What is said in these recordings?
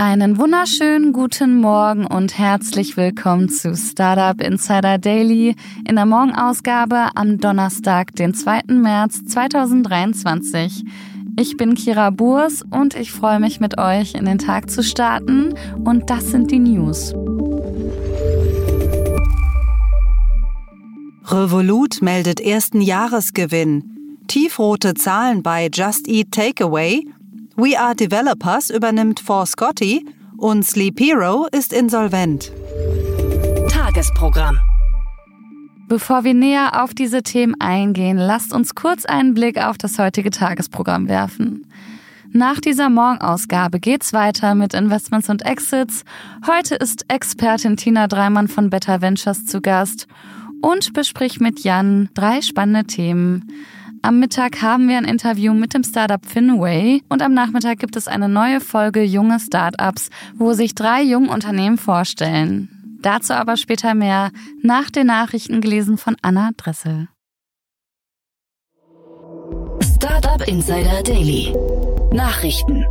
Einen wunderschönen guten Morgen und herzlich willkommen zu Startup Insider Daily in der Morgenausgabe am Donnerstag, den 2. März 2023. Ich bin Kira Burs und ich freue mich mit euch in den Tag zu starten und das sind die News. Revolut meldet ersten Jahresgewinn. Tiefrote Zahlen bei Just Eat Takeaway We Are Developers übernimmt For Scotty und Sleep Hero ist insolvent. Tagesprogramm. Bevor wir näher auf diese Themen eingehen, lasst uns kurz einen Blick auf das heutige Tagesprogramm werfen. Nach dieser Morgenausgabe geht's weiter mit Investments und Exits. Heute ist Expertin Tina Dreimann von Better Ventures zu Gast und bespricht mit Jan drei spannende Themen. Am Mittag haben wir ein Interview mit dem Startup Finway und am Nachmittag gibt es eine neue Folge Junge Startups, wo sich drei junge Unternehmen vorstellen. Dazu aber später mehr, nach den Nachrichten gelesen von Anna Dressel. Startup Insider Daily. Nachrichten.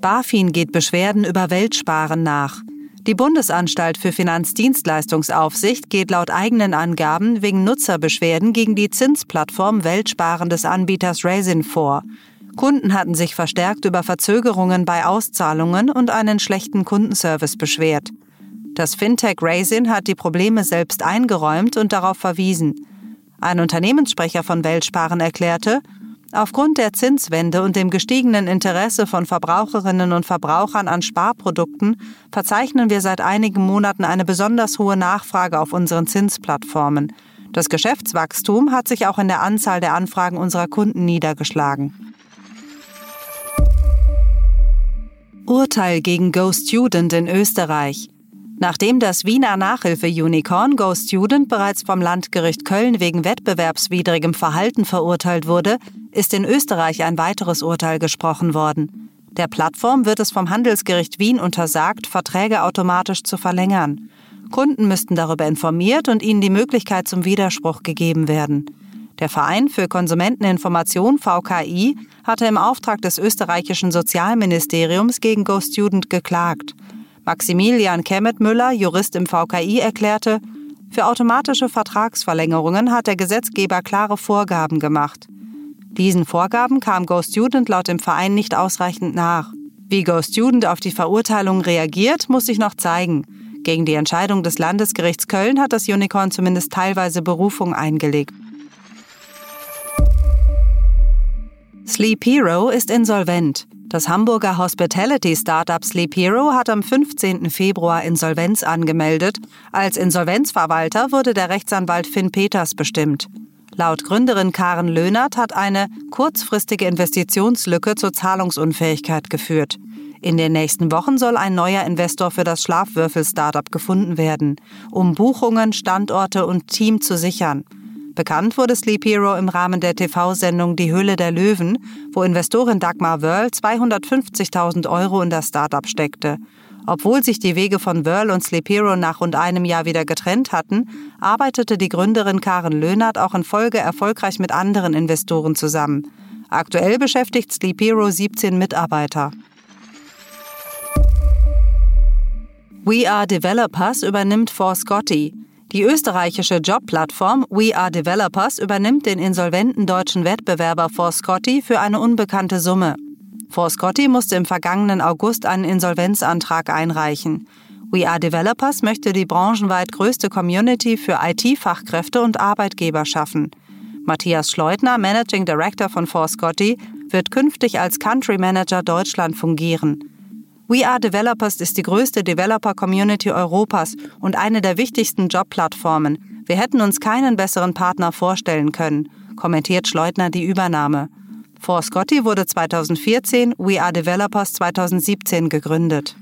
BaFin geht Beschwerden über Weltsparen nach. Die Bundesanstalt für Finanzdienstleistungsaufsicht geht laut eigenen Angaben wegen Nutzerbeschwerden gegen die Zinsplattform Weltsparen des Anbieters Raisin vor. Kunden hatten sich verstärkt über Verzögerungen bei Auszahlungen und einen schlechten Kundenservice beschwert. Das Fintech Raisin hat die Probleme selbst eingeräumt und darauf verwiesen. Ein Unternehmenssprecher von Weltsparen erklärte, Aufgrund der Zinswende und dem gestiegenen Interesse von Verbraucherinnen und Verbrauchern an Sparprodukten verzeichnen wir seit einigen Monaten eine besonders hohe Nachfrage auf unseren Zinsplattformen. Das Geschäftswachstum hat sich auch in der Anzahl der Anfragen unserer Kunden niedergeschlagen. Urteil gegen Go Student in Österreich. Nachdem das Wiener Nachhilfe-Unicorn Go Student bereits vom Landgericht Köln wegen wettbewerbswidrigem Verhalten verurteilt wurde, ist in Österreich ein weiteres Urteil gesprochen worden. Der Plattform wird es vom Handelsgericht Wien untersagt, Verträge automatisch zu verlängern. Kunden müssten darüber informiert und ihnen die Möglichkeit zum Widerspruch gegeben werden. Der Verein für Konsumenteninformation VKI hatte im Auftrag des österreichischen Sozialministeriums gegen Go Student geklagt. Maximilian Kemmet-Müller, Jurist im VKI, erklärte, für automatische Vertragsverlängerungen hat der Gesetzgeber klare Vorgaben gemacht. Diesen Vorgaben kam Go Student laut dem Verein nicht ausreichend nach. Wie Go Student auf die Verurteilung reagiert, muss sich noch zeigen. Gegen die Entscheidung des Landesgerichts Köln hat das Unicorn zumindest teilweise Berufung eingelegt. Sleep Hero ist insolvent. Das Hamburger Hospitality-Startup Sleep Hero hat am 15. Februar Insolvenz angemeldet. Als Insolvenzverwalter wurde der Rechtsanwalt Finn Peters bestimmt. Laut Gründerin Karen Löhnert hat eine kurzfristige Investitionslücke zur Zahlungsunfähigkeit geführt. In den nächsten Wochen soll ein neuer Investor für das Schlafwürfel-Startup gefunden werden, um Buchungen, Standorte und Team zu sichern. Bekannt wurde Sleep Hero im Rahmen der TV-Sendung Die Höhle der Löwen, wo Investorin Dagmar Wörl 250.000 Euro in das Startup steckte. Obwohl sich die Wege von Wörl und Sleep Hero nach rund einem Jahr wieder getrennt hatten, arbeitete die Gründerin Karen Löhnert auch in Folge erfolgreich mit anderen Investoren zusammen. Aktuell beschäftigt Sleep Hero 17 Mitarbeiter. We Are Developers übernimmt For Scotty. Die österreichische Jobplattform We Are Developers übernimmt den insolventen deutschen Wettbewerber For Scotty für eine unbekannte Summe. For Scotty musste im vergangenen August einen Insolvenzantrag einreichen. We Are Developers möchte die branchenweit größte Community für IT-Fachkräfte und Arbeitgeber schaffen. Matthias Schleutner, Managing Director von For Scotty, wird künftig als Country Manager Deutschland fungieren. We Are Developers ist die größte Developer-Community Europas und eine der wichtigsten Jobplattformen. Wir hätten uns keinen besseren Partner vorstellen können, kommentiert Schleutner die Übernahme. For Scotty wurde 2014, We Are Developers 2017 gegründet.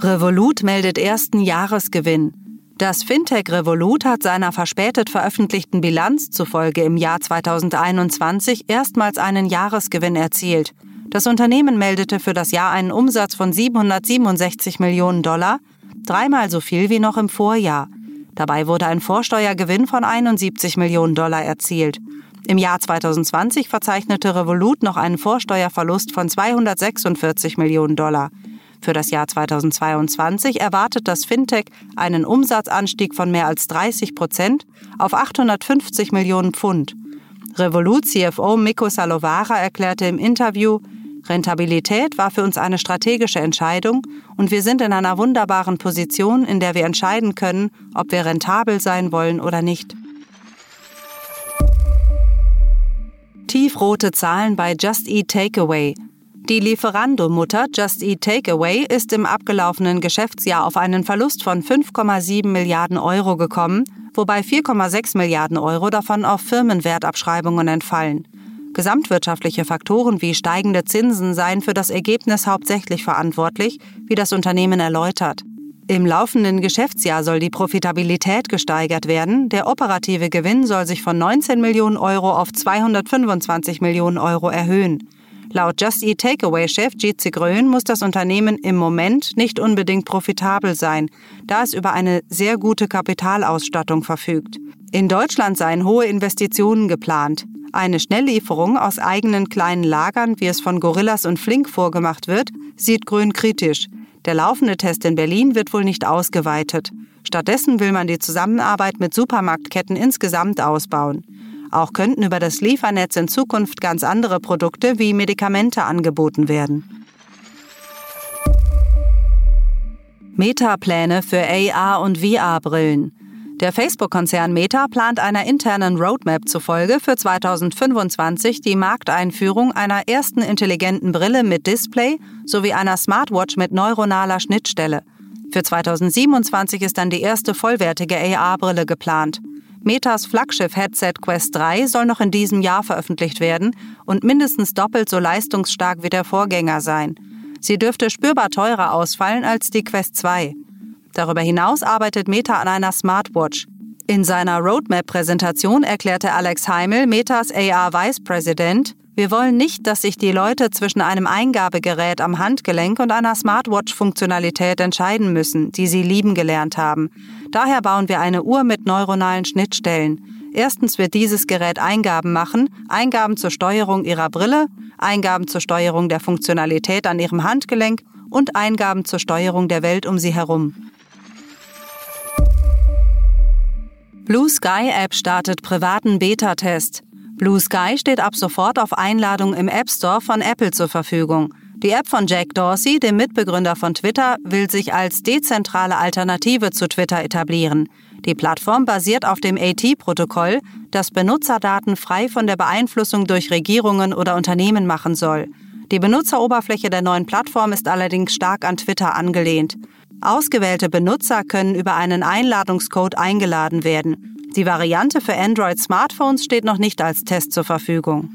Revolut meldet ersten Jahresgewinn. Das Fintech Revolut hat seiner verspätet veröffentlichten Bilanz zufolge im Jahr 2021 erstmals einen Jahresgewinn erzielt. Das Unternehmen meldete für das Jahr einen Umsatz von 767 Millionen Dollar, dreimal so viel wie noch im Vorjahr. Dabei wurde ein Vorsteuergewinn von 71 Millionen Dollar erzielt. Im Jahr 2020 verzeichnete Revolut noch einen Vorsteuerverlust von 246 Millionen Dollar. Für das Jahr 2022 erwartet das Fintech einen Umsatzanstieg von mehr als 30 Prozent auf 850 Millionen Pfund. Revolut CFO Miko Salovara erklärte im Interview, Rentabilität war für uns eine strategische Entscheidung und wir sind in einer wunderbaren Position, in der wir entscheiden können, ob wir rentabel sein wollen oder nicht. Tiefrote Zahlen bei Just Eat Takeaway. Die Lieferando-Mutter Just Eat Takeaway ist im abgelaufenen Geschäftsjahr auf einen Verlust von 5,7 Milliarden Euro gekommen, wobei 4,6 Milliarden Euro davon auf Firmenwertabschreibungen entfallen. Gesamtwirtschaftliche Faktoren wie steigende Zinsen seien für das Ergebnis hauptsächlich verantwortlich, wie das Unternehmen erläutert. Im laufenden Geschäftsjahr soll die Profitabilität gesteigert werden. Der operative Gewinn soll sich von 19 Millionen Euro auf 225 Millionen Euro erhöhen. Laut Just Eat Takeaway-Chef Jitsi Grön muss das Unternehmen im Moment nicht unbedingt profitabel sein, da es über eine sehr gute Kapitalausstattung verfügt. In Deutschland seien hohe Investitionen geplant. Eine Schnelllieferung aus eigenen kleinen Lagern, wie es von Gorillas und Flink vorgemacht wird, sieht Grün kritisch. Der laufende Test in Berlin wird wohl nicht ausgeweitet. Stattdessen will man die Zusammenarbeit mit Supermarktketten insgesamt ausbauen. Auch könnten über das Liefernetz in Zukunft ganz andere Produkte wie Medikamente angeboten werden. Meta-Pläne für AR- und VR-Brillen. Der Facebook-Konzern Meta plant einer internen Roadmap zufolge für 2025 die Markteinführung einer ersten intelligenten Brille mit Display sowie einer Smartwatch mit neuronaler Schnittstelle. Für 2027 ist dann die erste vollwertige AR-Brille geplant. Metas Flaggschiff-Headset Quest 3 soll noch in diesem Jahr veröffentlicht werden und mindestens doppelt so leistungsstark wie der Vorgänger sein. Sie dürfte spürbar teurer ausfallen als die Quest 2. Darüber hinaus arbeitet Meta an einer Smartwatch. In seiner Roadmap-Präsentation erklärte Alex Heimel, Metas AR Vice President, wir wollen nicht, dass sich die Leute zwischen einem Eingabegerät am Handgelenk und einer Smartwatch-Funktionalität entscheiden müssen, die sie lieben gelernt haben. Daher bauen wir eine Uhr mit neuronalen Schnittstellen. Erstens wird dieses Gerät Eingaben machen, Eingaben zur Steuerung Ihrer Brille, Eingaben zur Steuerung der Funktionalität an Ihrem Handgelenk und Eingaben zur Steuerung der Welt um Sie herum. Blue Sky App startet privaten Beta-Test. Blue Sky steht ab sofort auf Einladung im App Store von Apple zur Verfügung. Die App von Jack Dorsey, dem Mitbegründer von Twitter, will sich als dezentrale Alternative zu Twitter etablieren. Die Plattform basiert auf dem AT-Protokoll, das Benutzerdaten frei von der Beeinflussung durch Regierungen oder Unternehmen machen soll. Die Benutzeroberfläche der neuen Plattform ist allerdings stark an Twitter angelehnt. Ausgewählte Benutzer können über einen Einladungscode eingeladen werden. Die Variante für Android-Smartphones steht noch nicht als Test zur Verfügung.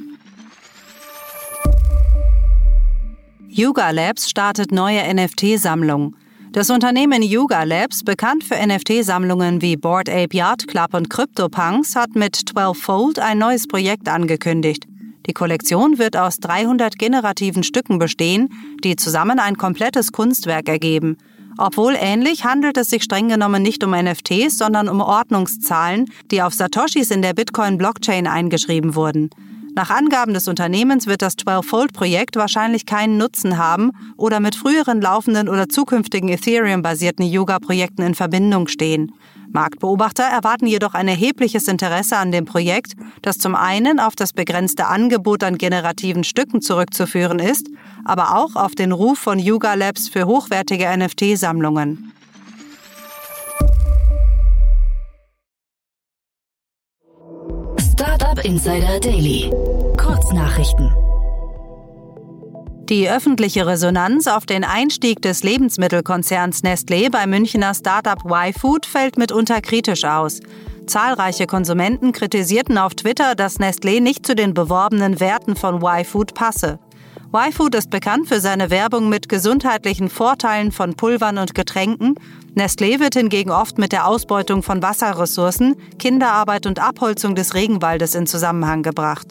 Yuga Labs startet neue NFT-Sammlung. Das Unternehmen Yuga Labs, bekannt für NFT-Sammlungen wie Board Ape Yacht Club und CryptoPunks, hat mit 12fold ein neues Projekt angekündigt. Die Kollektion wird aus 300 generativen Stücken bestehen, die zusammen ein komplettes Kunstwerk ergeben. Obwohl ähnlich, handelt es sich streng genommen nicht um NFTs, sondern um Ordnungszahlen, die auf Satoshis in der Bitcoin-Blockchain eingeschrieben wurden. Nach Angaben des Unternehmens wird das 12-Fold-Projekt wahrscheinlich keinen Nutzen haben oder mit früheren laufenden oder zukünftigen Ethereum-basierten Yoga-Projekten in Verbindung stehen. Marktbeobachter erwarten jedoch ein erhebliches Interesse an dem Projekt, das zum einen auf das begrenzte Angebot an generativen Stücken zurückzuführen ist, aber auch auf den Ruf von Yuga Labs für hochwertige NFT-Sammlungen. Startup Insider Daily. Kurznachrichten. Die öffentliche Resonanz auf den Einstieg des Lebensmittelkonzerns Nestlé bei Münchner Startup Y-Food fällt mitunter kritisch aus. Zahlreiche Konsumenten kritisierten auf Twitter, dass Nestlé nicht zu den beworbenen Werten von Y-Food passe. Y-Food ist bekannt für seine Werbung mit gesundheitlichen Vorteilen von Pulvern und Getränken. Nestlé wird hingegen oft mit der Ausbeutung von Wasserressourcen, Kinderarbeit und Abholzung des Regenwaldes in Zusammenhang gebracht.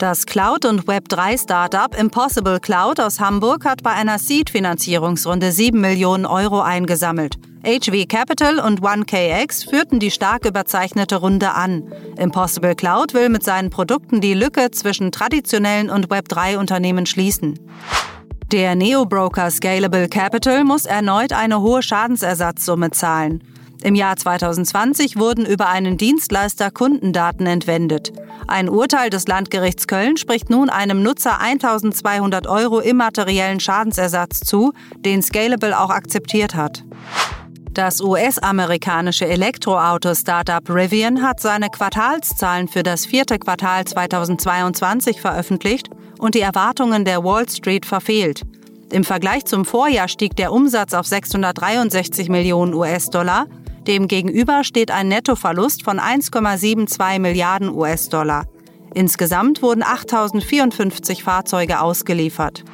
Das Cloud- und Web3-Startup Impossible Cloud aus Hamburg hat bei einer Seed-Finanzierungsrunde 7 Millionen Euro eingesammelt. HV Capital und 1KX führten die stark überzeichnete Runde an. Impossible Cloud will mit seinen Produkten die Lücke zwischen traditionellen und Web3-Unternehmen schließen. Der Neo-Broker Scalable Capital muss erneut eine hohe Schadensersatzsumme zahlen. Im Jahr 2020 wurden über einen Dienstleister Kundendaten entwendet. Ein Urteil des Landgerichts Köln spricht nun einem Nutzer 1200 Euro immateriellen Schadensersatz zu, den Scalable auch akzeptiert hat. Das US-amerikanische Elektroauto-Startup Rivian hat seine Quartalszahlen für das vierte Quartal 2022 veröffentlicht und die Erwartungen der Wall Street verfehlt. Im Vergleich zum Vorjahr stieg der Umsatz auf 663 Millionen US-Dollar, Demgegenüber steht ein Nettoverlust von 1,72 Milliarden US-Dollar. Insgesamt wurden 8054 Fahrzeuge ausgeliefert.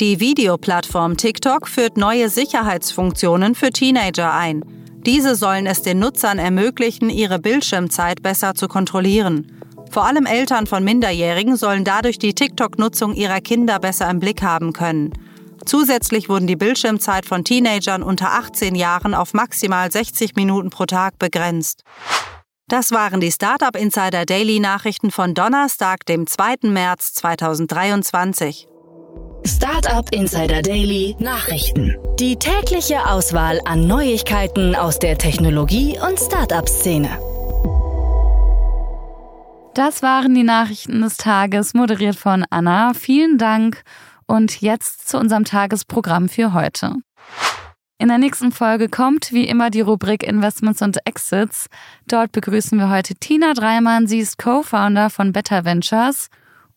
Die Videoplattform TikTok führt neue Sicherheitsfunktionen für Teenager ein. Diese sollen es den Nutzern ermöglichen, ihre Bildschirmzeit besser zu kontrollieren. Vor allem Eltern von Minderjährigen sollen dadurch die TikTok-Nutzung ihrer Kinder besser im Blick haben können. Zusätzlich wurden die Bildschirmzeit von Teenagern unter 18 Jahren auf maximal 60 Minuten pro Tag begrenzt. Das waren die Startup Insider Daily Nachrichten von Donnerstag, dem 2. März 2023. Startup Insider Daily Nachrichten. Die tägliche Auswahl an Neuigkeiten aus der Technologie- und Startup-Szene. Das waren die Nachrichten des Tages, moderiert von Anna. Vielen Dank und jetzt zu unserem Tagesprogramm für heute. In der nächsten Folge kommt wie immer die Rubrik Investments und Exits. Dort begrüßen wir heute Tina Dreimann. Sie ist Co-Founder von Better Ventures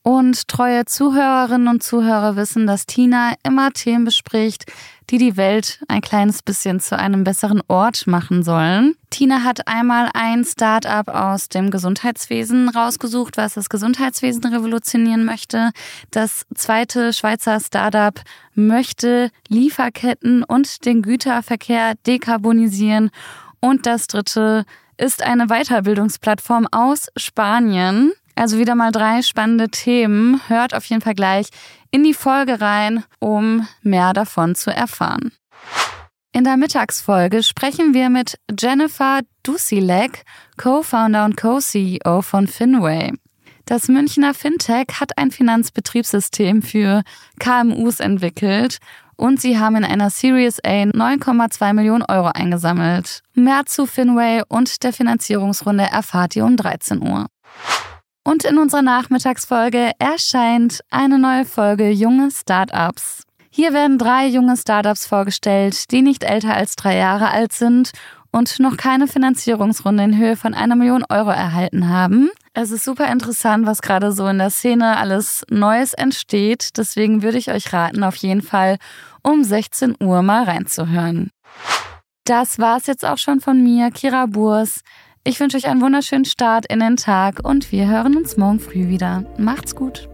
und treue Zuhörerinnen und Zuhörer wissen, dass Tina immer Themen bespricht, die die Welt ein kleines bisschen zu einem besseren Ort machen sollen. Tina hat einmal ein Start-up aus dem Gesundheitswesen rausgesucht, was das Gesundheitswesen revolutionieren möchte. Das zweite Schweizer Start-up möchte Lieferketten und den Güterverkehr dekarbonisieren. Und das dritte ist eine Weiterbildungsplattform aus Spanien. Also wieder mal drei spannende Themen. Hört auf jeden Fall gleich in die Folge rein, um mehr davon zu erfahren. In der Mittagsfolge sprechen wir mit Jennifer Dusilek, Co-Founder und Co-CEO von Finway. Das Münchner Fintech hat ein Finanzbetriebssystem für KMUs entwickelt und sie haben in einer Series A 9,2 Millionen Euro eingesammelt. Mehr zu Finway und der Finanzierungsrunde erfahrt ihr um 13 Uhr. Und in unserer Nachmittagsfolge erscheint eine neue Folge Junge Startups. Hier werden drei junge Startups vorgestellt, die nicht älter als drei Jahre alt sind und noch keine Finanzierungsrunde in Höhe von einer Million Euro erhalten haben. Es ist super interessant, was gerade so in der Szene alles Neues entsteht. Deswegen würde ich euch raten, auf jeden Fall um 16 Uhr mal reinzuhören. Das war es jetzt auch schon von mir, Kira Burs. Ich wünsche euch einen wunderschönen Start in den Tag und wir hören uns morgen früh wieder. Macht's gut.